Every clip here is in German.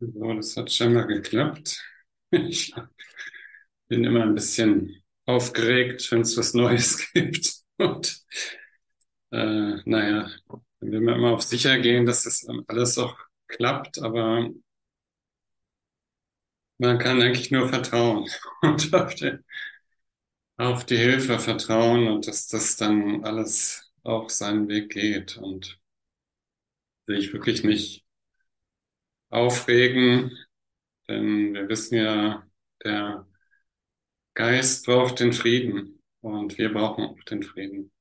So, das hat scheinbar geklappt. Ich bin immer ein bisschen aufgeregt, wenn es was Neues gibt. Und äh, naja, dann will man immer auf sicher gehen, dass das alles auch klappt, aber man kann eigentlich nur vertrauen und auf die, auf die Hilfe vertrauen und dass das dann alles auch seinen Weg geht und sich wirklich nicht aufregen, denn wir wissen ja, der Geist braucht den Frieden und wir brauchen auch den Frieden.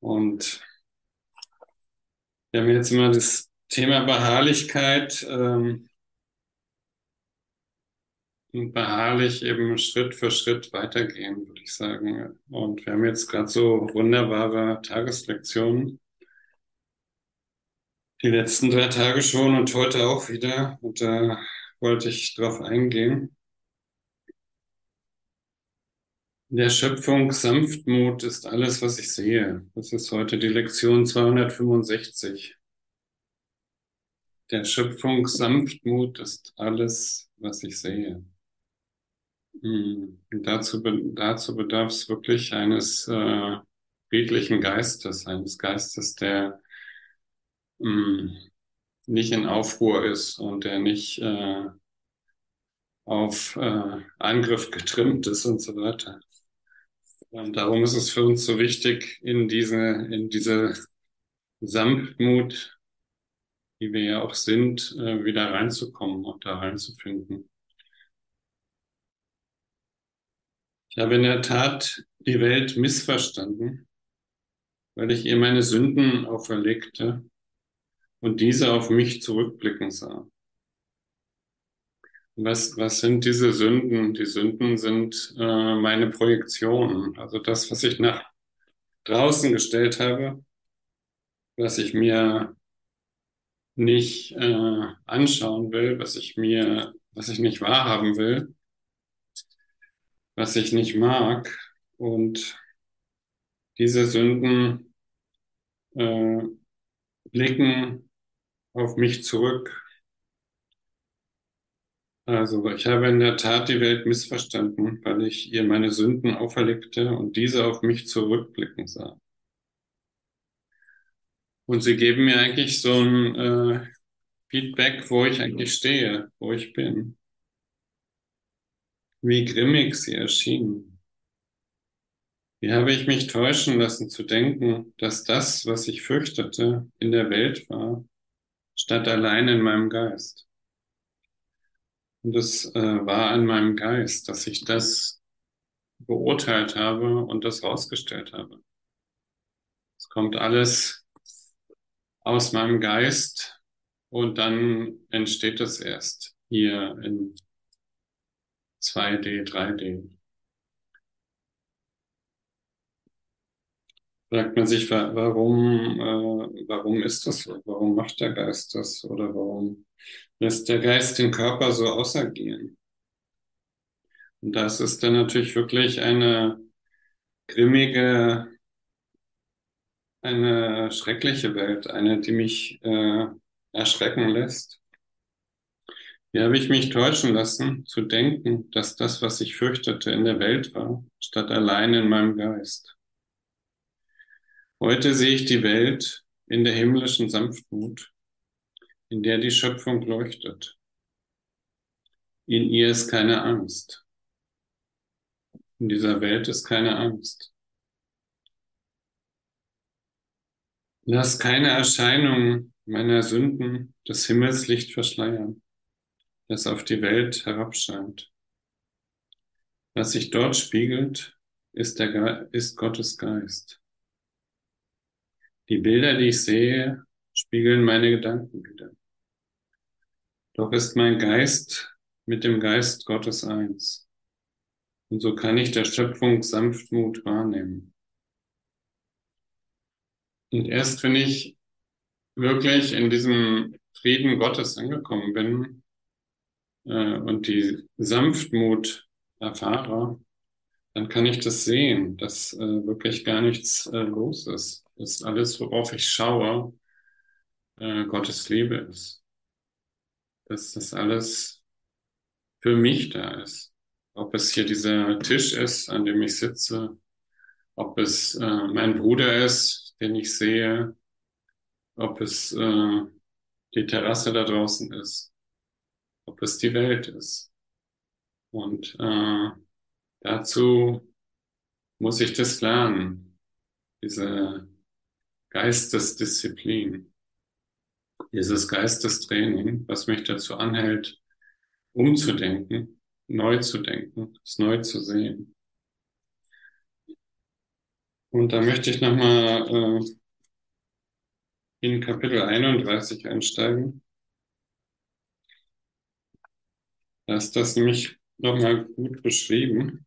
Und wir haben jetzt immer das Thema Beharrlichkeit ähm, und beharrlich eben Schritt für Schritt weitergehen, würde ich sagen. Und wir haben jetzt gerade so wunderbare Tageslektionen. Die letzten drei Tage schon und heute auch wieder. Und da wollte ich drauf eingehen. In der Schöpfung Sanftmut ist alles, was ich sehe. Das ist heute die Lektion 265. Der Schöpfung Sanftmut ist alles, was ich sehe. Hm. Und dazu, dazu bedarf es wirklich eines äh, friedlichen Geistes, eines Geistes, der mh, hm, nicht in Aufruhr ist und der nicht äh, auf äh, Angriff getrimmt ist und so weiter. Und darum ist es für uns so wichtig, in diese, in diese Sanftmut, die wir ja auch sind, äh, wieder reinzukommen und da reinzufinden. Ich habe in der Tat die Welt missverstanden, weil ich ihr meine Sünden auferlegte und diese auf mich zurückblicken sah. Was, was sind diese Sünden? Die Sünden sind äh, meine Projektionen, also das, was ich nach draußen gestellt habe, was ich mir nicht äh, anschauen will, was ich mir, was ich nicht wahrhaben will, was ich nicht mag. Und diese Sünden äh, blicken auf mich zurück also ich habe in der Tat die Welt missverstanden, weil ich ihr meine Sünden auferlegte und diese auf mich zurückblicken sah. Und sie geben mir eigentlich so ein äh, Feedback, wo ich eigentlich stehe, wo ich bin. Wie grimmig sie erschienen. Wie habe ich mich täuschen lassen zu denken, dass das, was ich fürchtete, in der Welt war, statt allein in meinem Geist. Und es äh, war in meinem Geist, dass ich das beurteilt habe und das rausgestellt habe. Es kommt alles aus meinem Geist und dann entsteht es erst hier in 2D, 3D. Fragt man sich, warum, äh, warum ist das so? Warum macht der Geist das? Oder warum lässt der Geist den Körper so ausagieren. Und das ist dann natürlich wirklich eine grimmige, eine schreckliche Welt, eine, die mich äh, erschrecken lässt. Wie habe ich mich täuschen lassen, zu denken, dass das, was ich fürchtete, in der Welt war, statt allein in meinem Geist. Heute sehe ich die Welt in der himmlischen Sanftmut in der die Schöpfung leuchtet. In ihr ist keine Angst. In dieser Welt ist keine Angst. Lass keine Erscheinung meiner Sünden das Himmelslicht verschleiern, das auf die Welt herabscheint. Was sich dort spiegelt, ist, der, ist Gottes Geist. Die Bilder, die ich sehe, spiegeln meine Gedanken wieder. Doch ist mein Geist mit dem Geist Gottes eins. Und so kann ich der Schöpfung Sanftmut wahrnehmen. Und erst wenn ich wirklich in diesem Frieden Gottes angekommen bin äh, und die Sanftmut erfahre, dann kann ich das sehen, dass äh, wirklich gar nichts äh, los ist. Dass alles, worauf ich schaue, äh, Gottes Liebe ist. dass das alles für mich da ist. Ob es hier dieser Tisch ist, an dem ich sitze, ob es äh, mein Bruder ist, den ich sehe, ob es äh, die Terrasse da draußen ist, ob es die Welt ist. Und äh, dazu muss ich das lernen, diese Geistesdisziplin, dieses Geistestraining, was mich dazu anhält, umzudenken, neu zu denken, es neu zu sehen. Und da möchte ich nochmal äh, in Kapitel 31 einsteigen. Da ist das nämlich nochmal gut beschrieben.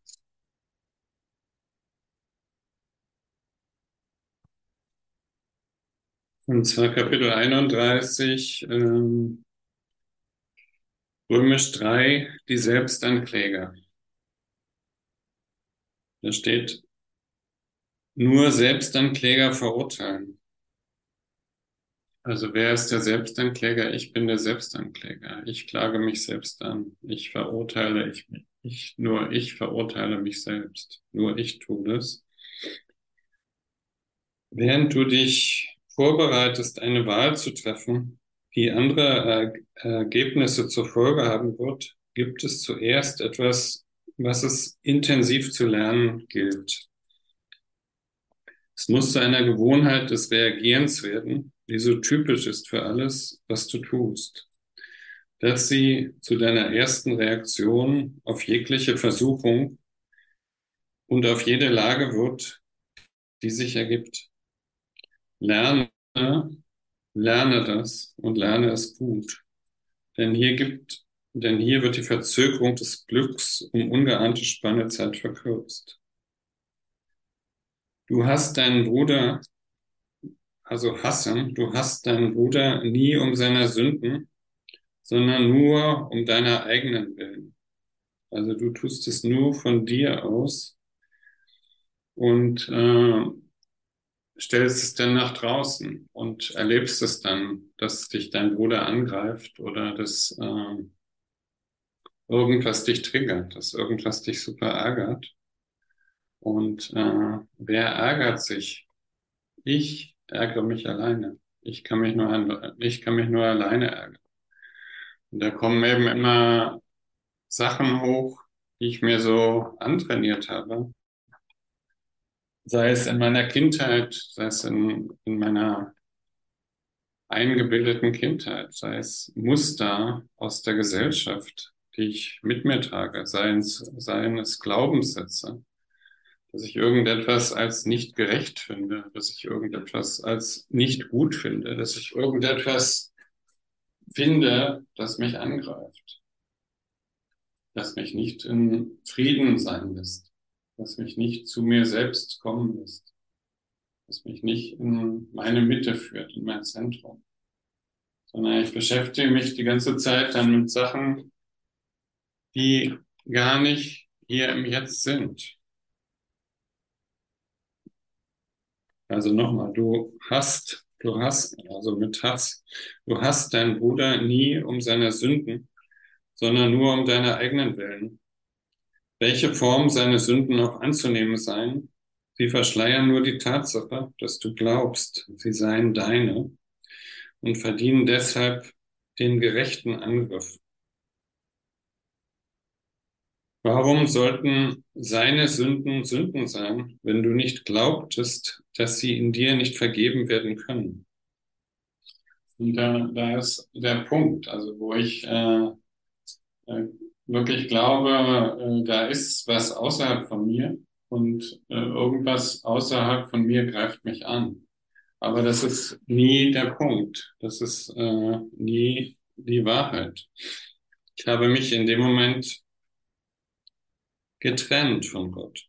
Und zwar Kapitel 31, ähm, Römisch 3, die Selbstankläger. Da steht, nur Selbstankläger verurteilen. Also wer ist der Selbstankläger? Ich bin der Selbstankläger. Ich klage mich selbst an. Ich verurteile ich mich. Ich, nur ich verurteile mich selbst. Nur ich tue das. Während du dich vorbereitest, eine Wahl zu treffen, die andere Ergebnisse zur Folge haben wird, gibt es zuerst etwas, was es intensiv zu lernen gilt. Es muss zu einer Gewohnheit des Reagierens werden, die so typisch ist für alles, was du tust, dass sie zu deiner ersten Reaktion auf jegliche Versuchung und auf jede Lage wird, die sich ergibt. Lerne, lerne das und lerne es gut. Denn hier gibt, denn hier wird die Verzögerung des Glücks um ungeahnte Spanne Zeit verkürzt. Du hast deinen Bruder, also hassen, du hast deinen Bruder nie um seiner Sünden, sondern nur um deiner eigenen Willen. Also du tust es nur von dir aus und äh, stellst es dann nach draußen und erlebst es dann, dass dich dein Bruder angreift oder dass äh, irgendwas dich triggert, dass irgendwas dich super ärgert. Und äh, wer ärgert sich? Ich ärgere mich alleine. Ich kann mich nur, ich kann mich nur alleine ärgern. Und da kommen eben immer Sachen hoch, die ich mir so antrainiert habe. Sei es in meiner Kindheit, sei es in, in meiner eingebildeten Kindheit, sei es Muster aus der Gesellschaft, die ich mit mir trage, seien es, seien es Glaubenssätze, dass ich irgendetwas als nicht gerecht finde, dass ich irgendetwas als nicht gut finde, dass ich irgendetwas finde, das mich angreift, das mich nicht in Frieden sein lässt, das mich nicht zu mir selbst kommen lässt, das mich nicht in meine Mitte führt, in mein Zentrum, sondern ich beschäftige mich die ganze Zeit dann mit Sachen, die gar nicht hier im Jetzt sind. Also nochmal, du hast, du hast, also mit Hass, du hast deinen Bruder nie um seine Sünden, sondern nur um deine eigenen Willen. Welche Form seine Sünden auch anzunehmen seien, sie verschleiern nur die Tatsache, dass du glaubst, sie seien deine und verdienen deshalb den gerechten Angriff. Warum sollten seine Sünden Sünden sein, wenn du nicht glaubtest, dass sie in dir nicht vergeben werden können? Und da, da ist der Punkt, also wo ich äh, äh, wirklich glaube, äh, da ist was außerhalb von mir und äh, irgendwas außerhalb von mir greift mich an. Aber das ist nie der Punkt. Das ist äh, nie die Wahrheit. Ich habe mich in dem Moment getrennt von Gott.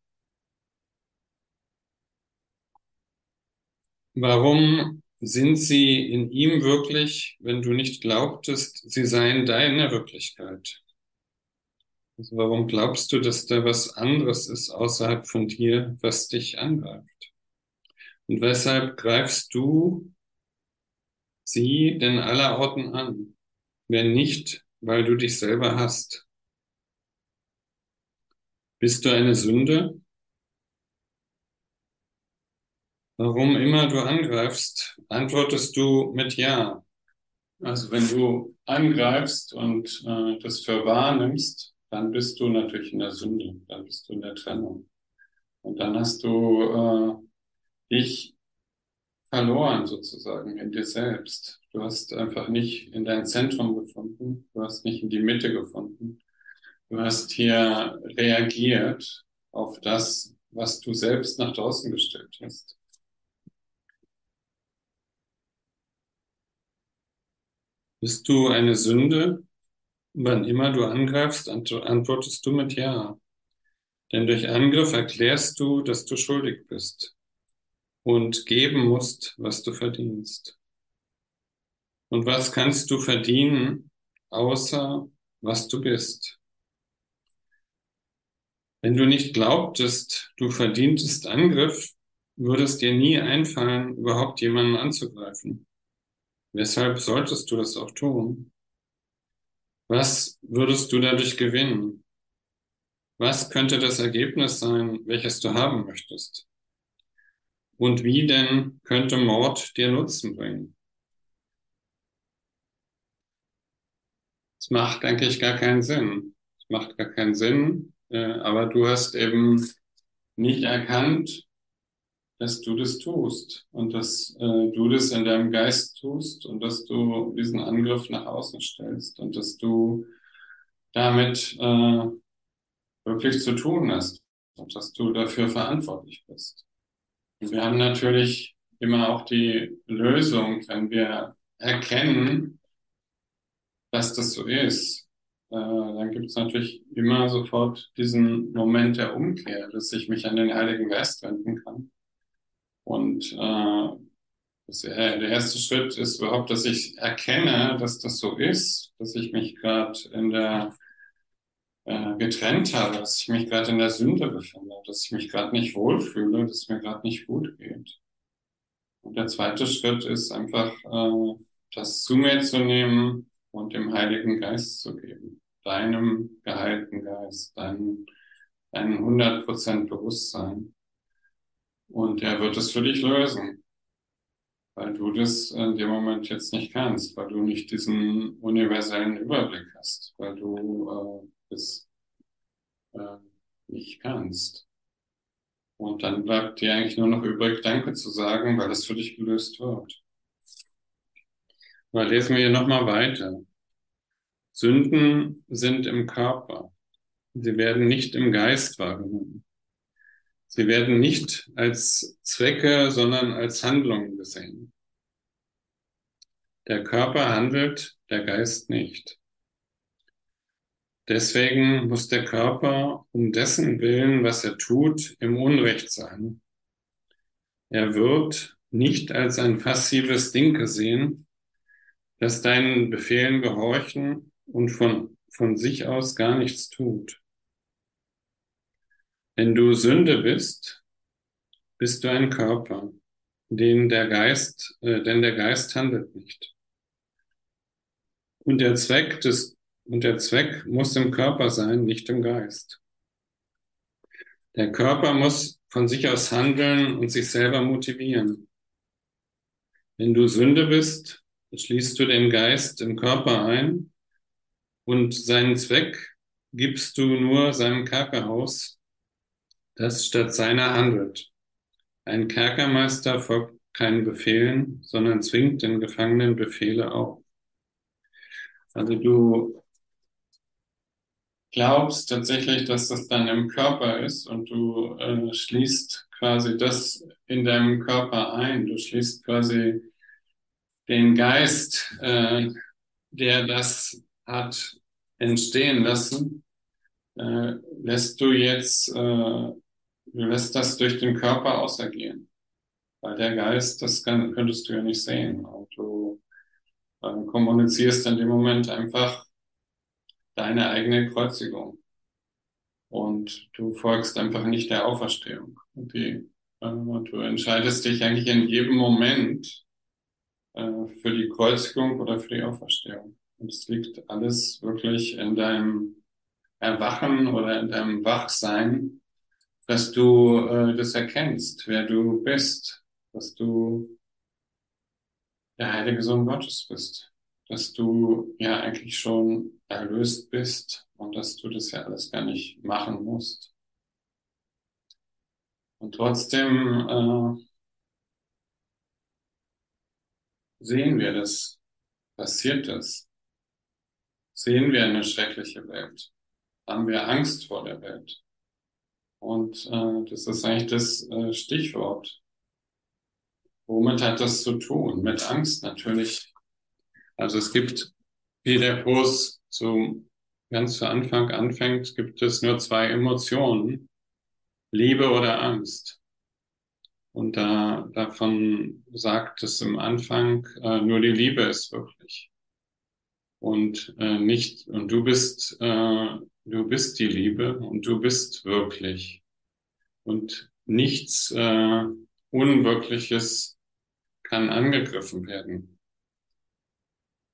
Warum sind sie in ihm wirklich, wenn du nicht glaubtest, sie seien deine Wirklichkeit? Also warum glaubst du, dass da was anderes ist außerhalb von dir, was dich angreift? Und weshalb greifst du sie denn aller Orten an, wenn nicht weil du dich selber hast. Bist du eine Sünde? Warum immer du angreifst, antwortest du mit Ja. Also wenn du angreifst und äh, das für wahr nimmst, dann bist du natürlich in der Sünde, dann bist du in der Trennung. Und dann hast du äh, dich verloren sozusagen in dir selbst. Du hast einfach nicht in dein Zentrum gefunden, du hast nicht in die Mitte gefunden. Du hast hier reagiert auf das, was du selbst nach draußen gestellt hast. Bist du eine Sünde? Wann immer du angreifst, antwortest du mit Ja. Denn durch Angriff erklärst du, dass du schuldig bist und geben musst, was du verdienst. Und was kannst du verdienen, außer was du bist? Wenn du nicht glaubtest, du verdientest Angriff, würde es dir nie einfallen, überhaupt jemanden anzugreifen. Weshalb solltest du das auch tun? Was würdest du dadurch gewinnen? Was könnte das Ergebnis sein, welches du haben möchtest? Und wie denn könnte Mord dir Nutzen bringen? Es macht eigentlich gar keinen Sinn. Es macht gar keinen Sinn, äh, aber du hast eben nicht erkannt, dass du das tust und dass äh, du das in deinem Geist tust und dass du diesen Angriff nach außen stellst und dass du damit äh, wirklich zu tun hast und dass du dafür verantwortlich bist. Und wir haben natürlich immer auch die Lösung, wenn wir erkennen, dass das so ist, äh, dann gibt es natürlich immer sofort diesen Moment der Umkehr, dass ich mich an den Heiligen Geist wenden kann. Und äh, das, äh, der erste Schritt ist überhaupt, dass ich erkenne, dass das so ist, dass ich mich gerade in der äh, getrennt habe, dass ich mich gerade in der Sünde befinde, dass ich mich gerade nicht wohlfühle, dass es mir gerade nicht gut geht. Und der zweite Schritt ist einfach, äh, das zu mir zu nehmen und dem Heiligen Geist zu geben. Deinem geheilten Geist, deinem, deinem 100% Bewusstsein. Und er wird es für dich lösen, weil du das in dem Moment jetzt nicht kannst, weil du nicht diesen universellen Überblick hast, weil du äh, es äh, nicht kannst. Und dann bleibt dir eigentlich nur noch übrig, Danke zu sagen, weil es für dich gelöst wird. Aber lesen wir hier nochmal weiter. Sünden sind im Körper. Sie werden nicht im Geist wahrgenommen. Sie werden nicht als Zwecke, sondern als Handlungen gesehen. Der Körper handelt, der Geist nicht. Deswegen muss der Körper um dessen Willen, was er tut, im Unrecht sein. Er wird nicht als ein passives Ding gesehen, das deinen Befehlen gehorchen und von, von sich aus gar nichts tut. Wenn du Sünde bist, bist du ein Körper, den der Geist, äh, denn der Geist handelt nicht. Und der Zweck des, und der Zweck muss im Körper sein, nicht im Geist. Der Körper muss von sich aus handeln und sich selber motivieren. Wenn du Sünde bist, schließt du den Geist im Körper ein und seinen Zweck gibst du nur seinem Kerkerhaus, das statt seiner handelt. Ein Kerkermeister folgt keinen Befehlen, sondern zwingt den Gefangenen Befehle auf. Also du glaubst tatsächlich, dass das dann im Körper ist und du äh, schließt quasi das in deinem Körper ein. Du schließt quasi den Geist, äh, der das hat entstehen lassen, äh, lässt du jetzt äh, lässt das durch den Körper ausergehen. Weil der Geist, das kann, könntest du ja nicht sehen. Und du äh, kommunizierst in dem Moment einfach deine eigene Kreuzigung. Und du folgst einfach nicht der Auferstehung. Und die, äh, du entscheidest dich eigentlich in jedem Moment äh, für die Kreuzigung oder für die Auferstehung. Und es liegt alles wirklich in deinem Erwachen oder in deinem Wachsein, dass du äh, das erkennst, wer du bist, dass du der heilige Sohn Gottes bist, dass du ja eigentlich schon erlöst bist und dass du das ja alles gar nicht machen musst. Und trotzdem äh, sehen wir das, passiert das, sehen wir eine schreckliche Welt, haben wir Angst vor der Welt. Und äh, das ist eigentlich das äh, Stichwort. Womit hat das zu tun? Mit Angst natürlich. Also es gibt, wie der Kurs so ganz zu Anfang anfängt, gibt es nur zwei Emotionen, Liebe oder Angst. Und da, davon sagt es im Anfang, äh, nur die Liebe ist wirklich. Und äh, nicht, und du bist, äh, du bist die Liebe und du bist wirklich. Und nichts äh, Unwirkliches kann angegriffen werden.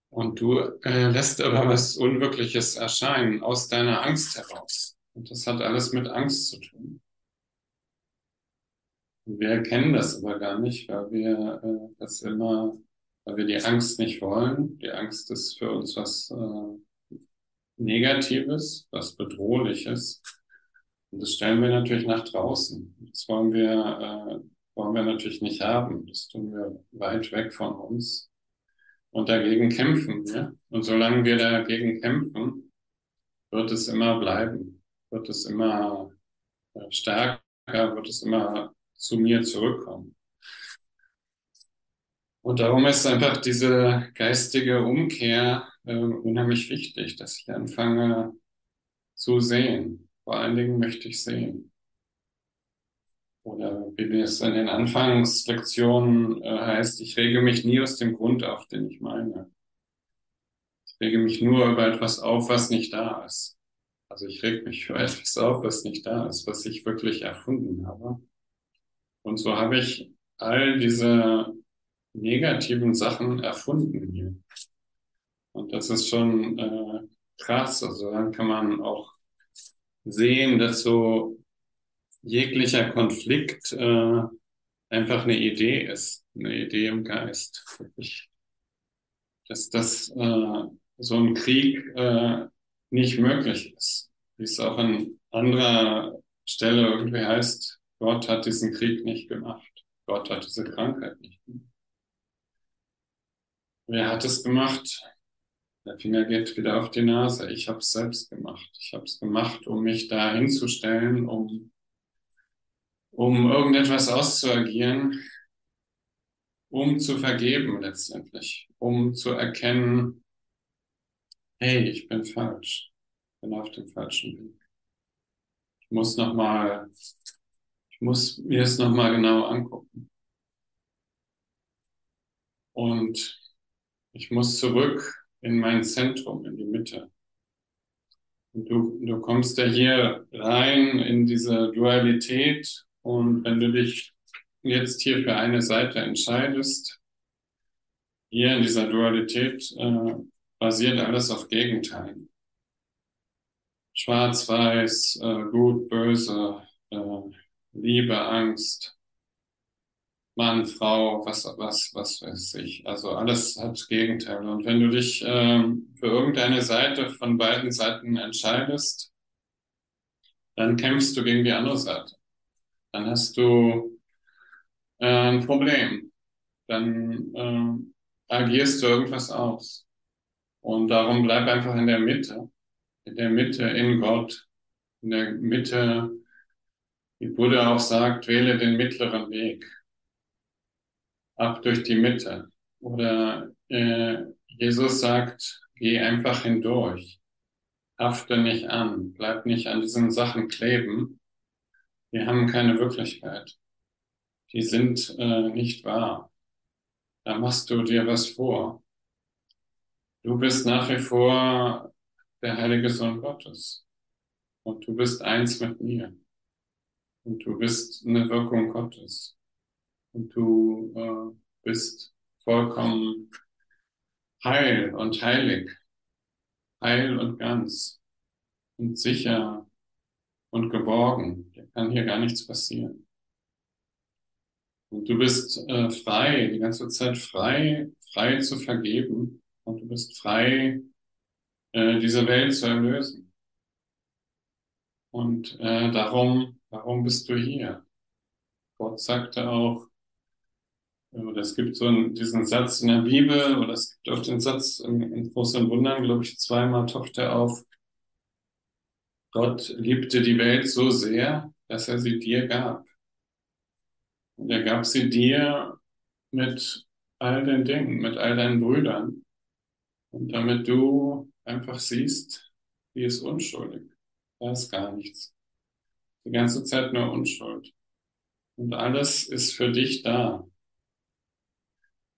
Und du äh, lässt aber was Unwirkliches erscheinen aus deiner Angst heraus. Und das hat alles mit Angst zu tun. Wir erkennen das aber gar nicht, weil wir äh, das immer, weil wir die Angst nicht wollen. Die Angst ist für uns was äh, Negatives, was Bedrohliches. Und das stellen wir natürlich nach draußen. Das wollen wir, äh, wollen wir natürlich nicht haben. Das tun wir weit weg von uns. Und dagegen kämpfen wir. Und solange wir dagegen kämpfen, wird es immer bleiben, wird es immer äh, stärker, wird es immer zu mir zurückkommen. Und darum ist einfach diese geistige Umkehr äh, unheimlich wichtig, dass ich anfange zu sehen. Vor allen Dingen möchte ich sehen. Oder wie es in den Anfangslektionen äh, heißt, ich rege mich nie aus dem Grund auf, den ich meine. Ich rege mich nur über etwas auf, was nicht da ist. Also ich reg mich für etwas auf, was nicht da ist, was ich wirklich erfunden habe. Und so habe ich all diese negativen Sachen erfunden hier. Und das ist schon äh, krass. Also dann kann man auch sehen, dass so jeglicher Konflikt äh, einfach eine Idee ist, eine Idee im Geist. Dass das äh, so ein Krieg äh, nicht möglich ist. Wie es auch an anderer Stelle irgendwie heißt, Gott hat diesen Krieg nicht gemacht. Gott hat diese Krankheit nicht gemacht. Wer hat es gemacht? Der Finger geht wieder auf die Nase. Ich habe es selbst gemacht. Ich habe es gemacht, um mich da hinzustellen, um, um irgendetwas auszuagieren, um zu vergeben letztendlich, um zu erkennen, hey, ich bin falsch, bin auf dem falschen Weg. Ich muss nochmal ich muss mir das nochmal genau angucken. Und ich muss zurück in mein Zentrum, in die Mitte. Und du, du kommst ja hier rein in diese Dualität und wenn du dich jetzt hier für eine Seite entscheidest, hier in dieser Dualität äh, basiert alles auf Gegenteilen. Schwarz-Weiß, äh, Gut, Böse, äh, Liebe, Angst, Mann, Frau, was, was, was weiß ich. Also alles hat Gegenteile. Und wenn du dich ähm, für irgendeine Seite von beiden Seiten entscheidest, dann kämpfst du gegen die andere Seite. Dann hast du äh, ein Problem. Dann äh, agierst du irgendwas aus. Und darum bleib einfach in der Mitte. In der Mitte in Gott. In der Mitte wie Buddha auch sagt, wähle den mittleren Weg. Ab durch die Mitte. Oder äh, Jesus sagt, geh einfach hindurch. Hafte nicht an. Bleib nicht an diesen Sachen kleben. Die haben keine Wirklichkeit. Die sind äh, nicht wahr. Da machst du dir was vor. Du bist nach wie vor der heilige Sohn Gottes. Und du bist eins mit mir. Und du bist eine Wirkung Gottes. Und du äh, bist vollkommen heil und heilig. heil und ganz und sicher und geborgen. Dir kann hier gar nichts passieren. Und du bist äh, frei, die ganze Zeit frei, frei zu vergeben. Und du bist frei, äh, diese Welt zu erlösen. Und äh, darum, darum bist du hier. Gott sagte auch, oder es gibt so einen, diesen Satz in der Bibel, oder es gibt auch den Satz in, in Großen Wundern, glaube ich, zweimal taucht er auf. Gott liebte die Welt so sehr, dass er sie dir gab. Und er gab sie dir mit all den Dingen, mit all deinen Brüdern. Und damit du einfach siehst, wie ist unschuldig. Da ist gar nichts. Die ganze Zeit nur Unschuld. Und alles ist für dich da.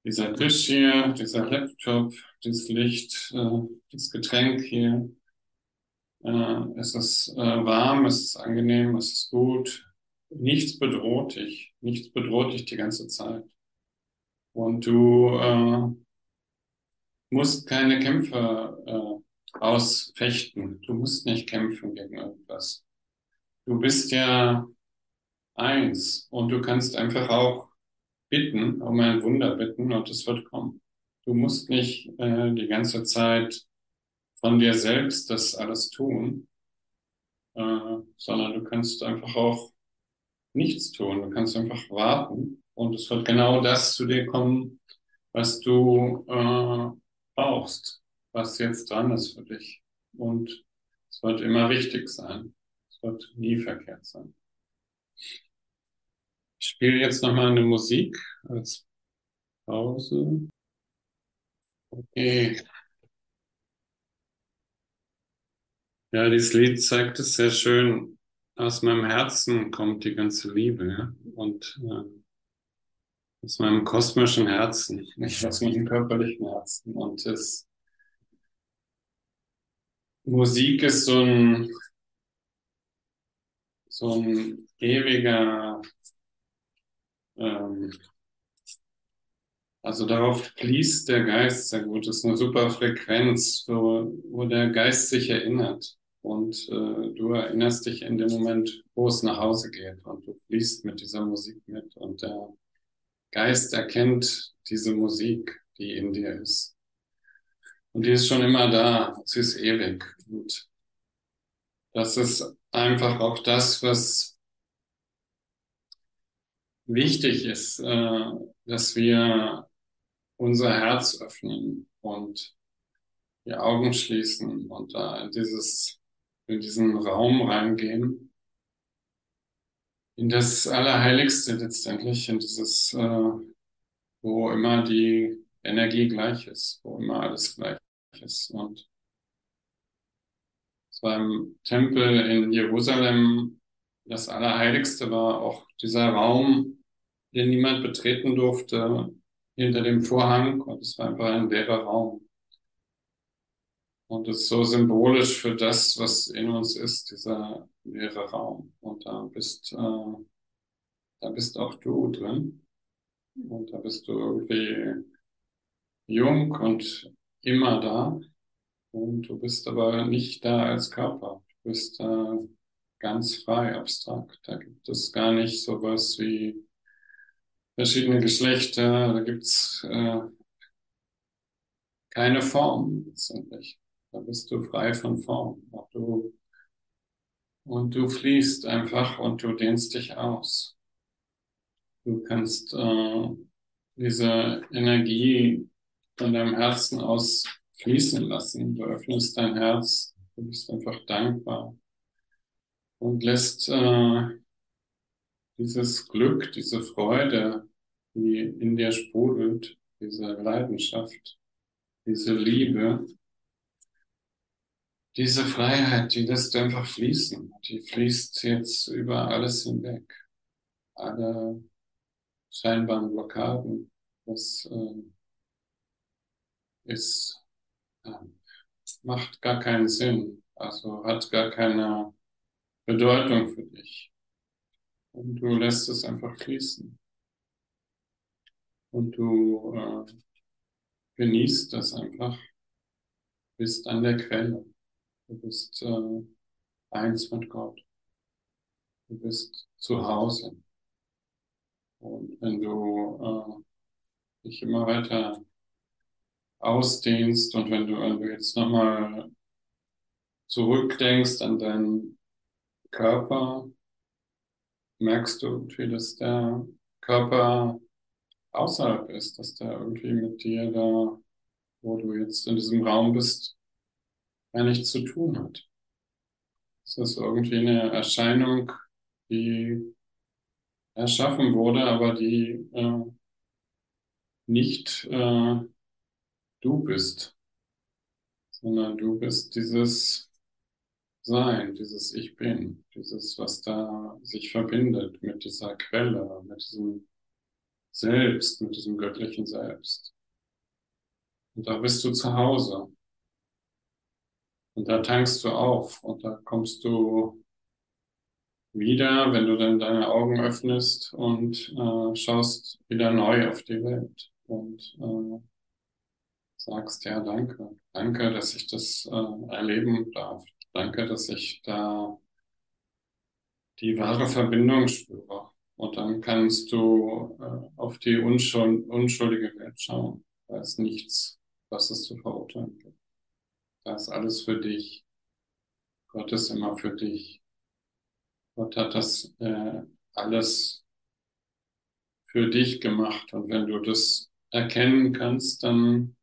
Dieser Tisch hier, dieser Laptop, dieses Licht, äh, das Getränk hier. Äh, es ist äh, warm, es ist angenehm, es ist gut. Nichts bedroht dich. Nichts bedroht dich die ganze Zeit. Und du äh, musst keine Kämpfe äh, ausfechten. Du musst nicht kämpfen gegen irgendwas. Du bist ja eins und du kannst einfach auch bitten, um ein Wunder bitten und es wird kommen. Du musst nicht äh, die ganze Zeit von dir selbst das alles tun, äh, sondern du kannst einfach auch nichts tun. Du kannst einfach warten und es wird genau das zu dir kommen, was du äh, brauchst, was jetzt dran ist für dich. Und es wird immer richtig sein. Es wird nie verkehrt sein. Ich spiele jetzt nochmal eine Musik als Pause. Okay. Ja, dieses Lied zeigt es sehr schön. Aus meinem Herzen kommt die ganze Liebe ja? und äh, aus meinem kosmischen Herzen, nicht aus meinem körperlichen Herzen. Und es, Musik ist so ein, so ein ewiger, ähm, also darauf fließt der Geist sehr gut. Das ist eine super Frequenz, wo, wo der Geist sich erinnert. Und äh, du erinnerst dich in dem Moment, wo es nach Hause geht. Und du fließt mit dieser Musik mit. Und der Geist erkennt diese Musik, die in dir ist. Und die ist schon immer da. Sie ist ewig. Und das ist einfach auch das, was wichtig ist, äh, dass wir unser Herz öffnen und die Augen schließen und da in dieses, in diesen Raum reingehen, in das Allerheiligste letztendlich, in dieses, äh, wo immer die Energie gleich ist, wo immer alles gleich ist. Und beim Tempel in Jerusalem das Allerheiligste war auch dieser Raum, den niemand betreten durfte, hinter dem Vorhang. Und es war einfach ein leerer Raum. Und es ist so symbolisch für das, was in uns ist, dieser leere Raum. Und da bist, äh, da bist auch du drin. Und da bist du irgendwie jung und immer da. Und du bist aber nicht da als Körper. Du bist äh, ganz frei, abstrakt. Da gibt es gar nicht sowas wie verschiedene Geschlechter. Da gibt's äh, keine Form letztendlich. Da bist du frei von Form. Du, und du fließt einfach und du dehnst dich aus. Du kannst äh, diese Energie von deinem Herzen aus fließen lassen. Du öffnest dein Herz, du bist einfach dankbar und lässt äh, dieses Glück, diese Freude, die in dir sprudelt, diese Leidenschaft, diese Liebe, diese Freiheit, die lässt einfach fließen. Die fließt jetzt über alles hinweg. Alle scheinbaren Blockaden, das äh, ist, äh, macht gar keinen Sinn. Also hat gar keine Bedeutung für dich. Und du lässt es einfach fließen. Und du äh, genießt das einfach bist an der Quelle. Du bist äh, eins mit Gott. Du bist zu Hause. Und wenn du äh, dich immer weiter ausdehnst und wenn du, wenn du jetzt nochmal zurückdenkst an deinen Körper, merkst du, wie das der Körper außerhalb ist, dass der irgendwie mit dir da, wo du jetzt in diesem Raum bist, gar nichts zu tun hat. Es ist irgendwie eine Erscheinung, die erschaffen wurde, aber die äh, nicht äh, du bist, sondern du bist dieses Sein, dieses Ich bin, dieses, was da sich verbindet mit dieser Quelle, mit diesem Selbst, mit diesem göttlichen Selbst. Und da bist du zu Hause. Und da tankst du auf und da kommst du wieder, wenn du dann deine Augen öffnest und äh, schaust wieder neu auf die Welt und äh, sagst, ja, danke, danke, dass ich das äh, erleben darf. Danke, dass ich da die wahre Verbindung spüre. Und dann kannst du äh, auf die unschuld, unschuldige Welt schauen. Da ist nichts, was es zu verurteilen gibt. Da ist alles für dich. Gott ist immer für dich. Gott hat das äh, alles für dich gemacht. Und wenn du das erkennen kannst, dann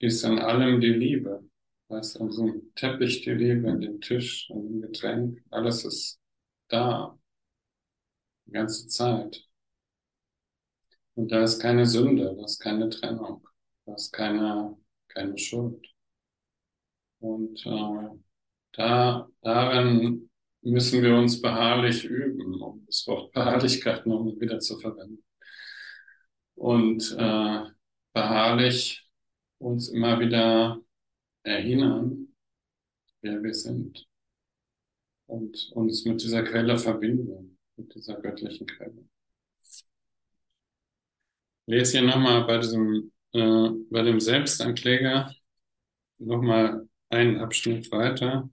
ist an allem die Liebe. Da ist an so einem Teppich die Liebe, an dem Tisch, an dem Getränk. Alles ist da. Die ganze Zeit. Und da ist keine Sünde, da ist keine Trennung, da ist keine, keine Schuld. Und äh, da, darin müssen wir uns beharrlich üben, um das Wort Beharrlichkeit nochmal wieder zu verwenden. Und äh, beharrlich uns immer wieder erinnern, wer wir sind. Und uns mit dieser Quelle verbinden, mit dieser göttlichen Quelle. Lese hier nochmal bei diesem, äh, bei dem Selbstankläger nochmal einen Abschnitt weiter.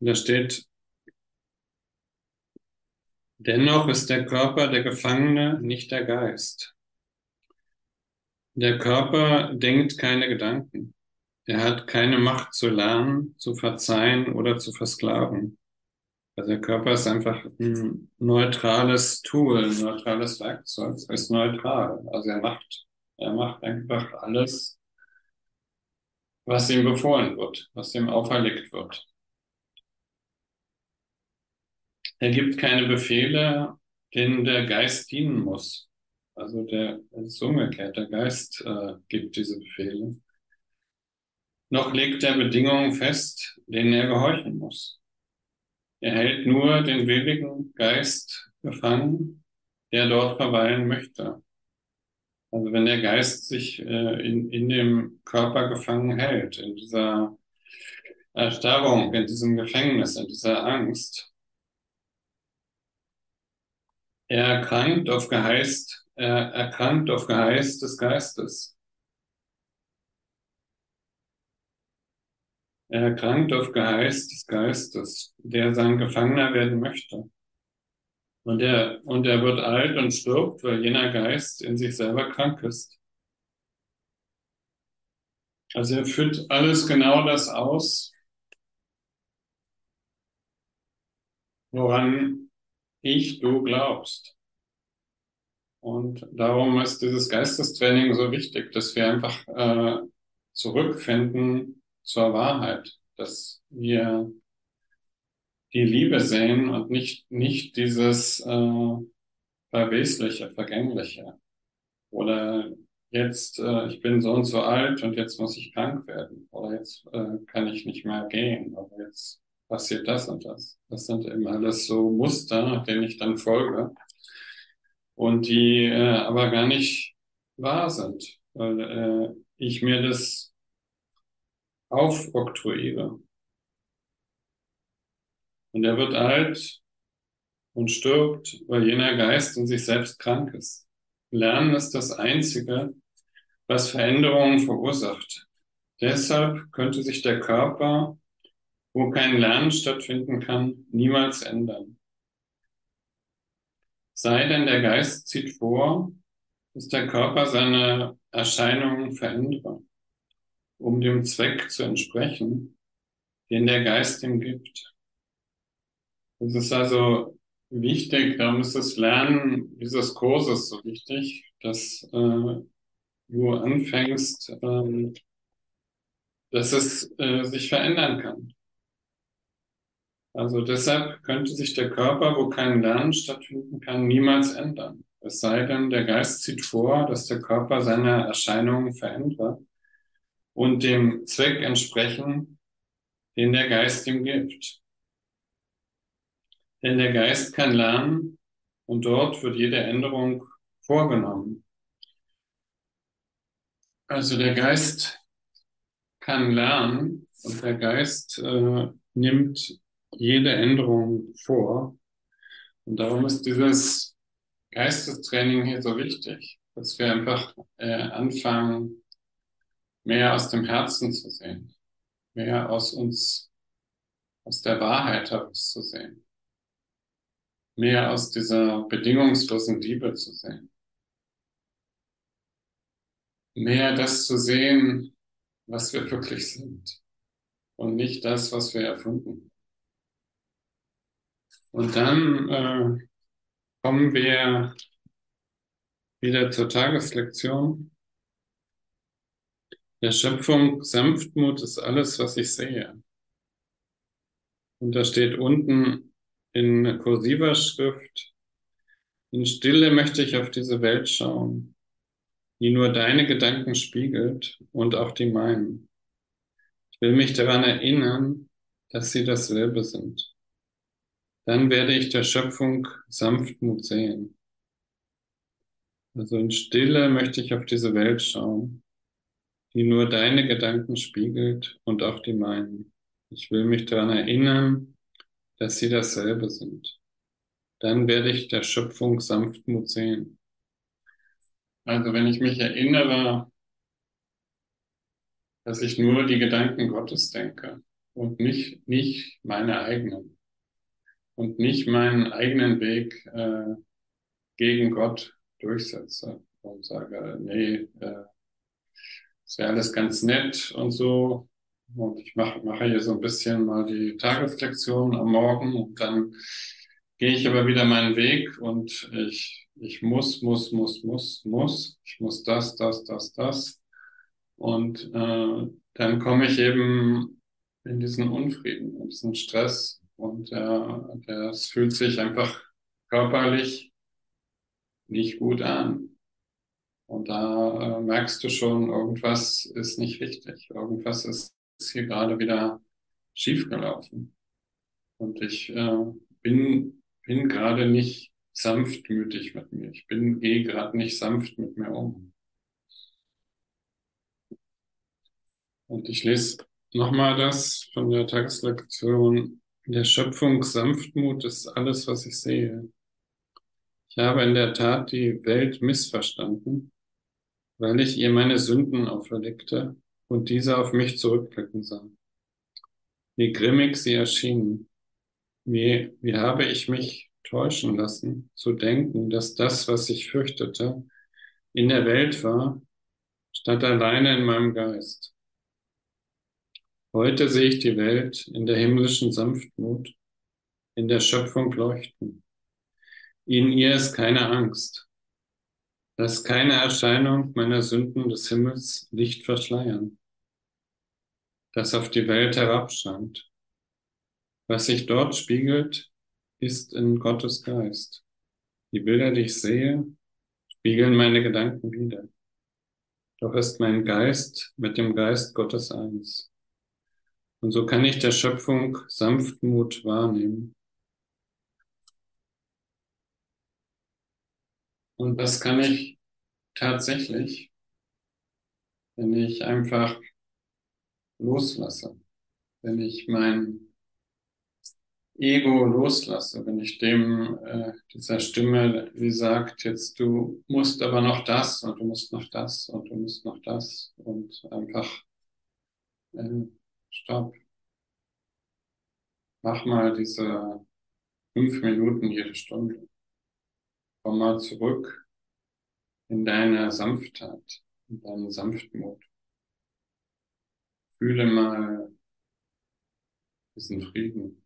Da steht, dennoch ist der Körper der Gefangene, nicht der Geist. Der Körper denkt keine Gedanken. Er hat keine Macht zu lernen, zu verzeihen oder zu versklaven. Also der Körper ist einfach ein neutrales Tool, ein neutrales Werkzeug. Er ist neutral. Also er macht, er macht einfach alles, was ihm befohlen wird, was ihm auferlegt wird. Er gibt keine Befehle, denen der Geist dienen muss. Also der ist umgekehrt, der Geist äh, gibt diese Befehle. Noch legt er Bedingungen fest, denen er gehorchen muss. Er hält nur den willigen Geist gefangen, der dort verweilen möchte. Also wenn der Geist sich äh, in, in dem Körper gefangen hält, in dieser Erstarrung, in diesem Gefängnis, in dieser Angst, er erkrankt auf Geheiß, er erkrankt auf Geheiß des Geistes. Erkrankt auf Geheiß des Geistes, der sein Gefangener werden möchte. Und er, und er wird alt und stirbt, weil jener Geist in sich selber krank ist. Also er führt alles genau das aus, woran ich, du glaubst. Und darum ist dieses Geistestraining so wichtig, dass wir einfach äh, zurückfinden zur Wahrheit, dass wir die Liebe sehen und nicht, nicht dieses äh, Verwesliche, Vergängliche. Oder jetzt, äh, ich bin so und so alt und jetzt muss ich krank werden. Oder jetzt äh, kann ich nicht mehr gehen. Oder jetzt passiert das und das. Das sind eben alles so Muster, denen ich dann folge. Und die äh, aber gar nicht wahr sind. Weil äh, ich mir das aufoktroyiere. Und er wird alt und stirbt, weil jener Geist in sich selbst krank ist. Lernen ist das Einzige, was Veränderungen verursacht. Deshalb könnte sich der Körper, wo kein Lernen stattfinden kann, niemals ändern. Sei denn, der Geist zieht vor, dass der Körper seine Erscheinungen verändere, um dem Zweck zu entsprechen, den der Geist ihm gibt. Es ist also wichtig, darum ist das Lernen dieses Kurses so wichtig, dass äh, du anfängst, äh, dass es äh, sich verändern kann. Also deshalb könnte sich der Körper, wo kein Lernen stattfinden kann, niemals ändern. Es sei denn, der Geist zieht vor, dass der Körper seine Erscheinungen verändert und dem Zweck entsprechen, den der Geist ihm gibt. Denn der Geist kann lernen und dort wird jede Änderung vorgenommen. Also der Geist kann lernen und der Geist äh, nimmt jede Änderung vor. Und darum ist dieses Geistestraining hier so wichtig, dass wir einfach äh, anfangen, mehr aus dem Herzen zu sehen, mehr aus uns, aus der Wahrheit heraus zu sehen, mehr aus dieser bedingungslosen Liebe zu sehen, mehr das zu sehen, was wir wirklich sind und nicht das, was wir erfunden. Und dann äh, kommen wir wieder zur Tageslektion. Der Schöpfung Sanftmut ist alles, was ich sehe. Und da steht unten in kursiver Schrift, in Stille möchte ich auf diese Welt schauen, die nur deine Gedanken spiegelt und auch die meinen. Ich will mich daran erinnern, dass sie dasselbe sind. Dann werde ich der Schöpfung Sanftmut sehen. Also in Stille möchte ich auf diese Welt schauen, die nur deine Gedanken spiegelt und auch die meinen. Ich will mich daran erinnern, dass sie dasselbe sind. Dann werde ich der Schöpfung Sanftmut sehen. Also wenn ich mich erinnere, dass ich nur die Gedanken Gottes denke und nicht, nicht meine eigenen, und nicht meinen eigenen Weg äh, gegen Gott durchsetze und sage, nee, äh, ist ja alles ganz nett und so. Und ich mache mache hier so ein bisschen mal die Tageslektion am Morgen und dann gehe ich aber wieder meinen Weg und ich, ich muss, muss, muss, muss, muss. Ich muss das, das, das, das. Und äh, dann komme ich eben in diesen Unfrieden, in diesen Stress und äh, das fühlt sich einfach körperlich nicht gut an. Und da äh, merkst du schon, irgendwas ist nicht richtig. Irgendwas ist, ist hier gerade wieder schiefgelaufen. Und ich äh, bin, bin gerade nicht sanftmütig mit mir. Ich bin eh gerade nicht sanft mit mir um. Und ich lese nochmal das von der Tageslektion der Schöpfung Sanftmut ist alles, was ich sehe. Ich habe in der Tat die Welt missverstanden, weil ich ihr meine Sünden auferlegte und diese auf mich zurückblicken sah. Wie grimmig sie erschienen. Wie, wie habe ich mich täuschen lassen, zu denken, dass das, was ich fürchtete, in der Welt war, statt alleine in meinem Geist. Heute sehe ich die Welt in der himmlischen Sanftmut, in der Schöpfung leuchten. In ihr ist keine Angst. Lass keine Erscheinung meiner Sünden des Himmels Licht verschleiern, das auf die Welt herabscheint. Was sich dort spiegelt, ist in Gottes Geist. Die Bilder, die ich sehe, spiegeln meine Gedanken wider. Doch ist mein Geist mit dem Geist Gottes eins. Und so kann ich der Schöpfung Sanftmut wahrnehmen. Und das kann ich tatsächlich, wenn ich einfach loslasse, wenn ich mein Ego loslasse, wenn ich dem äh, dieser Stimme, die sagt, jetzt du musst aber noch das und du musst noch das und du musst noch das und einfach äh, stopp. Mach mal diese fünf Minuten jede Stunde. Komm mal zurück in deine Sanftheit, in deinen Sanftmut. Fühle mal diesen Frieden.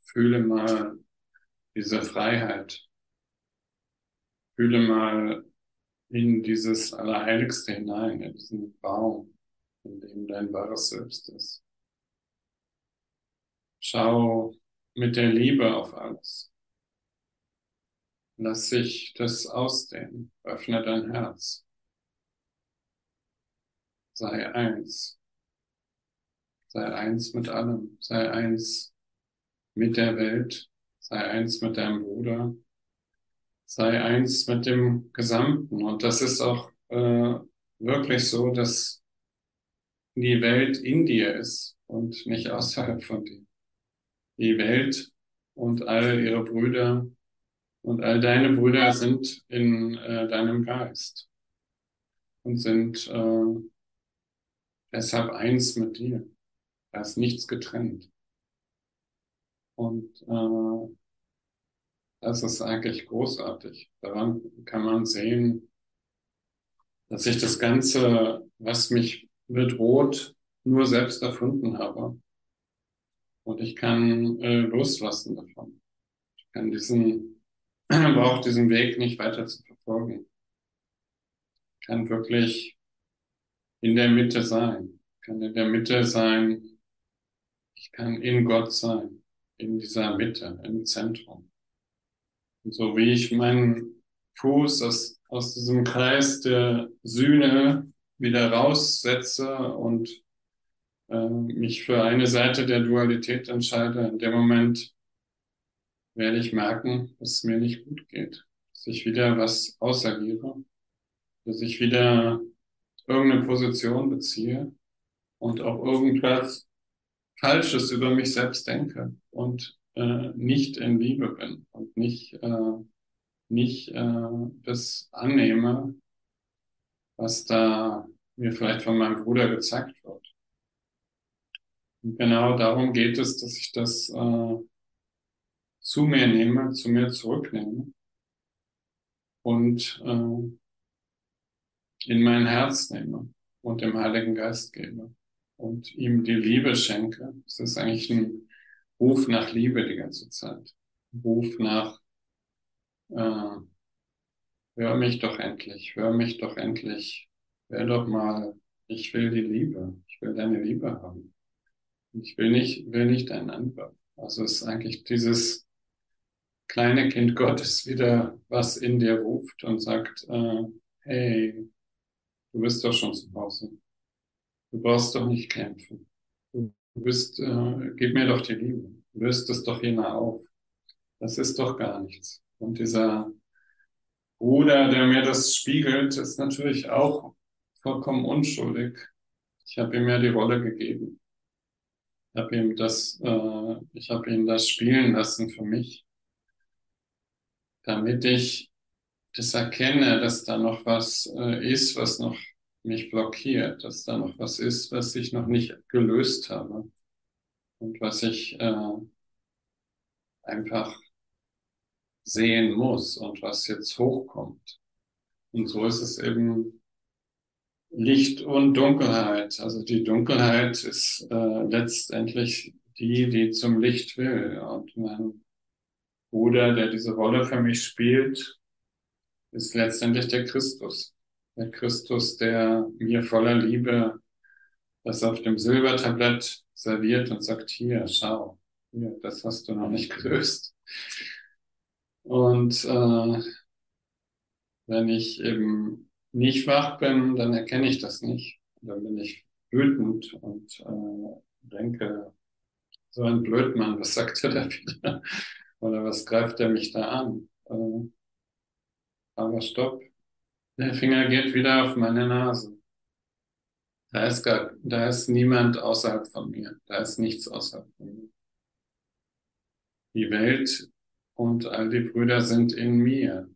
Fühle mal diese Freiheit. Fühle mal in dieses Allerheiligste hinein, in diesen Raum, in dem dein wahres Selbst ist. Schau mit der Liebe auf alles. Lass sich das ausdehnen. Öffne dein Herz. Sei eins. Sei eins mit allem. Sei eins mit der Welt. Sei eins mit deinem Bruder. Sei eins mit dem Gesamten. Und das ist auch äh, wirklich so, dass die Welt in dir ist und nicht außerhalb von dir. Die Welt und all ihre Brüder und all deine Brüder sind in äh, deinem Geist und sind äh, deshalb eins mit dir. Da ist nichts getrennt. Und äh, das ist eigentlich großartig. Daran kann man sehen, dass ich das Ganze, was mich bedroht, nur selbst erfunden habe. Und ich kann äh, loslassen davon. Ich kann diesen, aber auch diesen Weg nicht weiter zu verfolgen. Ich kann wirklich in der Mitte sein. Ich kann in der Mitte sein. Ich kann in Gott sein. In dieser Mitte, im Zentrum. Und so wie ich meinen Fuß aus, aus diesem Kreis der Sühne wieder raussetze und äh, mich für eine Seite der Dualität entscheide, in dem Moment werde ich merken, dass es mir nicht gut geht, dass ich wieder was ausagiere, dass ich wieder irgendeine Position beziehe und auch irgendwas Falsches über mich selbst denke und äh, nicht in Liebe bin und nicht, äh, nicht äh, das annehme, was da mir vielleicht von meinem Bruder gezeigt wird. Und genau darum geht es, dass ich das äh, zu mir nehme, zu mir zurücknehme und äh, in mein Herz nehme und dem Heiligen Geist gebe und ihm die Liebe schenke. Es ist eigentlich ein Ruf nach Liebe die ganze Zeit. Ruf nach, äh, hör mich doch endlich, hör mich doch endlich, hör doch mal, ich will die Liebe, ich will deine Liebe haben. Ich will nicht, will nicht deinen Angriff. Also es ist eigentlich dieses kleine Kind Gottes wieder, was in dir ruft und sagt, äh, hey, du bist doch schon zu Hause. Du brauchst doch nicht kämpfen. Du bist, äh, gib mir doch die Liebe. Löst es doch jener auf. Das ist doch gar nichts. Und dieser Bruder, der mir das spiegelt, ist natürlich auch vollkommen unschuldig. Ich habe ihm ja die Rolle gegeben habe ihm das, äh, ich habe ihn das spielen lassen für mich, damit ich das erkenne, dass da noch was äh, ist, was noch mich blockiert, dass da noch was ist, was ich noch nicht gelöst habe und was ich äh, einfach sehen muss und was jetzt hochkommt. Und so ist es eben Licht und Dunkelheit. Also die Dunkelheit ist äh, letztendlich die, die zum Licht will. Und mein Bruder, der diese Rolle für mich spielt, ist letztendlich der Christus. Der Christus, der mir voller Liebe das auf dem Silbertablett serviert und sagt, hier, schau, hier, das hast du noch nicht gelöst. Und äh, wenn ich eben nicht wach bin, dann erkenne ich das nicht. Dann bin ich wütend und äh, denke, so ein Blödmann, was sagt er da wieder? Oder was greift er mich da an? Äh, aber stopp, der Finger geht wieder auf meine Nase. Da ist gar, da ist niemand außerhalb von mir. Da ist nichts außerhalb von mir. Die Welt und all die Brüder sind in mir,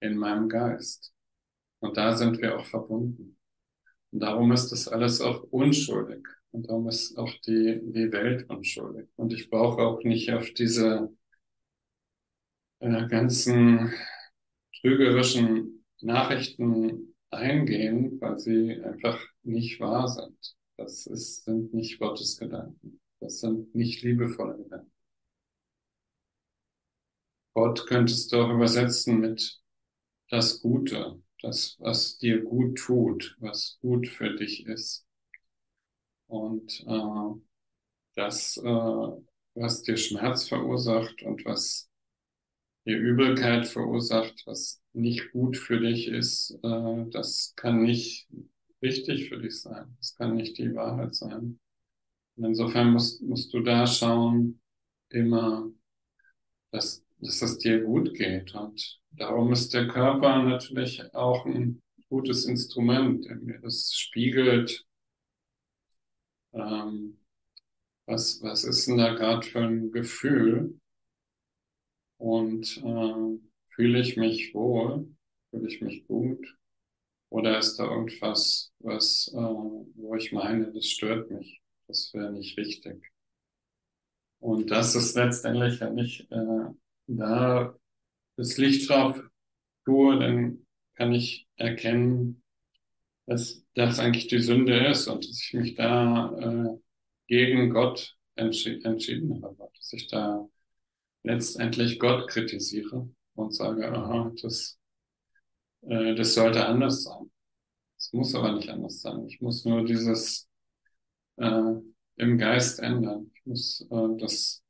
in meinem Geist. Und da sind wir auch verbunden. Und darum ist das alles auch unschuldig. Und darum ist auch die, die Welt unschuldig. Und ich brauche auch nicht auf diese äh, ganzen trügerischen Nachrichten eingehen, weil sie einfach nicht wahr sind. Das ist, sind nicht Gottes Gedanken. Das sind nicht liebevolle Gedanken. Gott könntest du auch übersetzen mit das Gute, das, was dir gut tut, was gut für dich ist. Und äh, das, äh, was dir Schmerz verursacht und was dir Übelkeit verursacht, was nicht gut für dich ist, äh, das kann nicht richtig für dich sein. Das kann nicht die Wahrheit sein. Und insofern musst, musst du da schauen, immer, dass, dass es dir gut geht. Und darum ist der Körper natürlich auch ein gutes Instrument, der mir das spiegelt. Ähm, was, was ist denn da gerade für ein Gefühl? Und äh, fühle ich mich wohl? Fühle ich mich gut? Oder ist da irgendwas, was, äh, wo ich meine, das stört mich? Das wäre nicht richtig. Und das ist letztendlich, wenn ich äh, da das Licht drauf tue, dann kann ich erkennen, dass das eigentlich die Sünde ist und dass ich mich da äh, gegen Gott entschi entschieden habe, dass ich da letztendlich Gott kritisiere und sage, aha, das, äh, das sollte anders sein. Es muss aber nicht anders sein. Ich muss nur dieses äh, im Geist ändern. Ich muss äh, das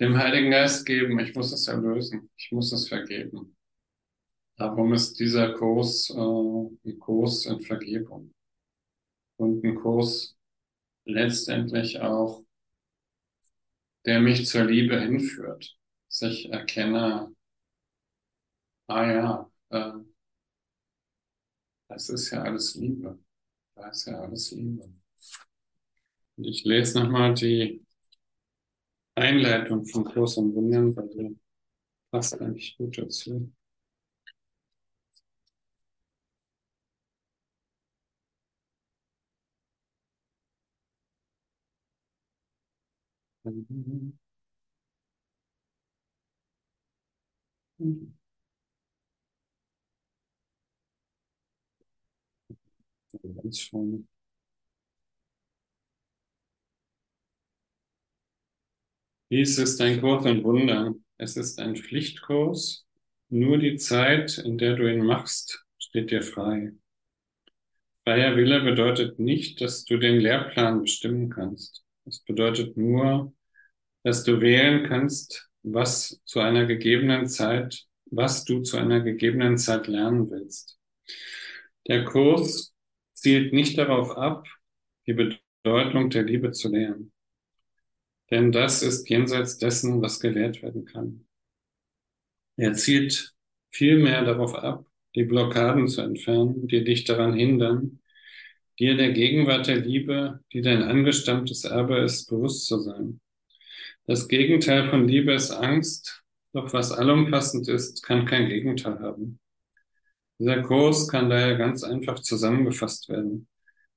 dem Heiligen Geist geben. Ich muss es erlösen. Ich muss es vergeben. Darum ist dieser Kurs äh, ein Kurs in Vergebung und ein Kurs letztendlich auch, der mich zur Liebe hinführt. Dass ich erkenne, ah ja, äh, das ist ja alles Liebe. Da ist ja alles Liebe. Und ich lese nochmal die Einleitung von Kurs und Wundern, weil die passt eigentlich gut dazu. Dies ist ein Kurs und Wunder. Es ist ein Pflichtkurs. Nur die Zeit, in der du ihn machst, steht dir frei. Freier Wille bedeutet nicht, dass du den Lehrplan bestimmen kannst. Es bedeutet nur, dass du wählen kannst, was zu einer gegebenen Zeit, was du zu einer gegebenen Zeit lernen willst. Der Kurs zielt nicht darauf ab, die Bedeutung der Liebe zu lehren. Denn das ist jenseits dessen, was gelehrt werden kann. Er zielt vielmehr darauf ab, die Blockaden zu entfernen, die dich daran hindern, dir der Gegenwart der Liebe, die dein angestammtes Erbe ist, bewusst zu sein. Das Gegenteil von Liebe ist Angst, doch was allumfassend ist, kann kein Gegenteil haben. Dieser Kurs kann daher ganz einfach zusammengefasst werden.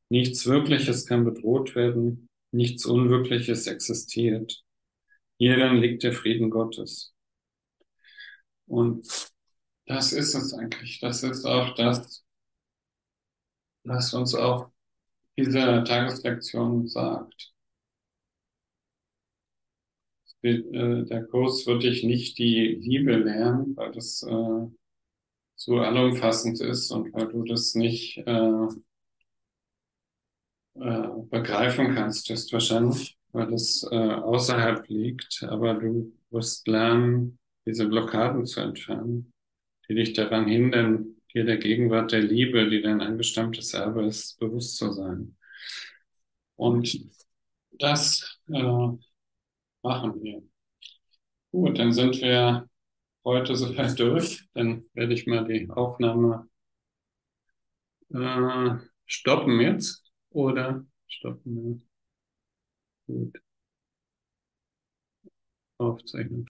Nichts Wirkliches kann bedroht werden, nichts Unwirkliches existiert. Hierin liegt der Frieden Gottes. Und das ist es eigentlich. Das ist auch das, was uns auch diese Tageslektion sagt. Äh, der Kurs wird dich nicht die Liebe lernen, weil das äh, so allumfassend ist und weil du das nicht äh, äh, begreifen kannst, ist wahrscheinlich, weil es äh, außerhalb liegt. Aber du wirst lernen, diese Blockaden zu entfernen, die dich daran hindern, dir der Gegenwart der Liebe, die dein angestammtes Erbe ist, bewusst zu sein. Und das äh, machen wir. Gut, dann sind wir heute soweit durch. Dann werde ich mal die Aufnahme äh, stoppen jetzt. Oder stoppen wir. Gut. Aufzeichnen.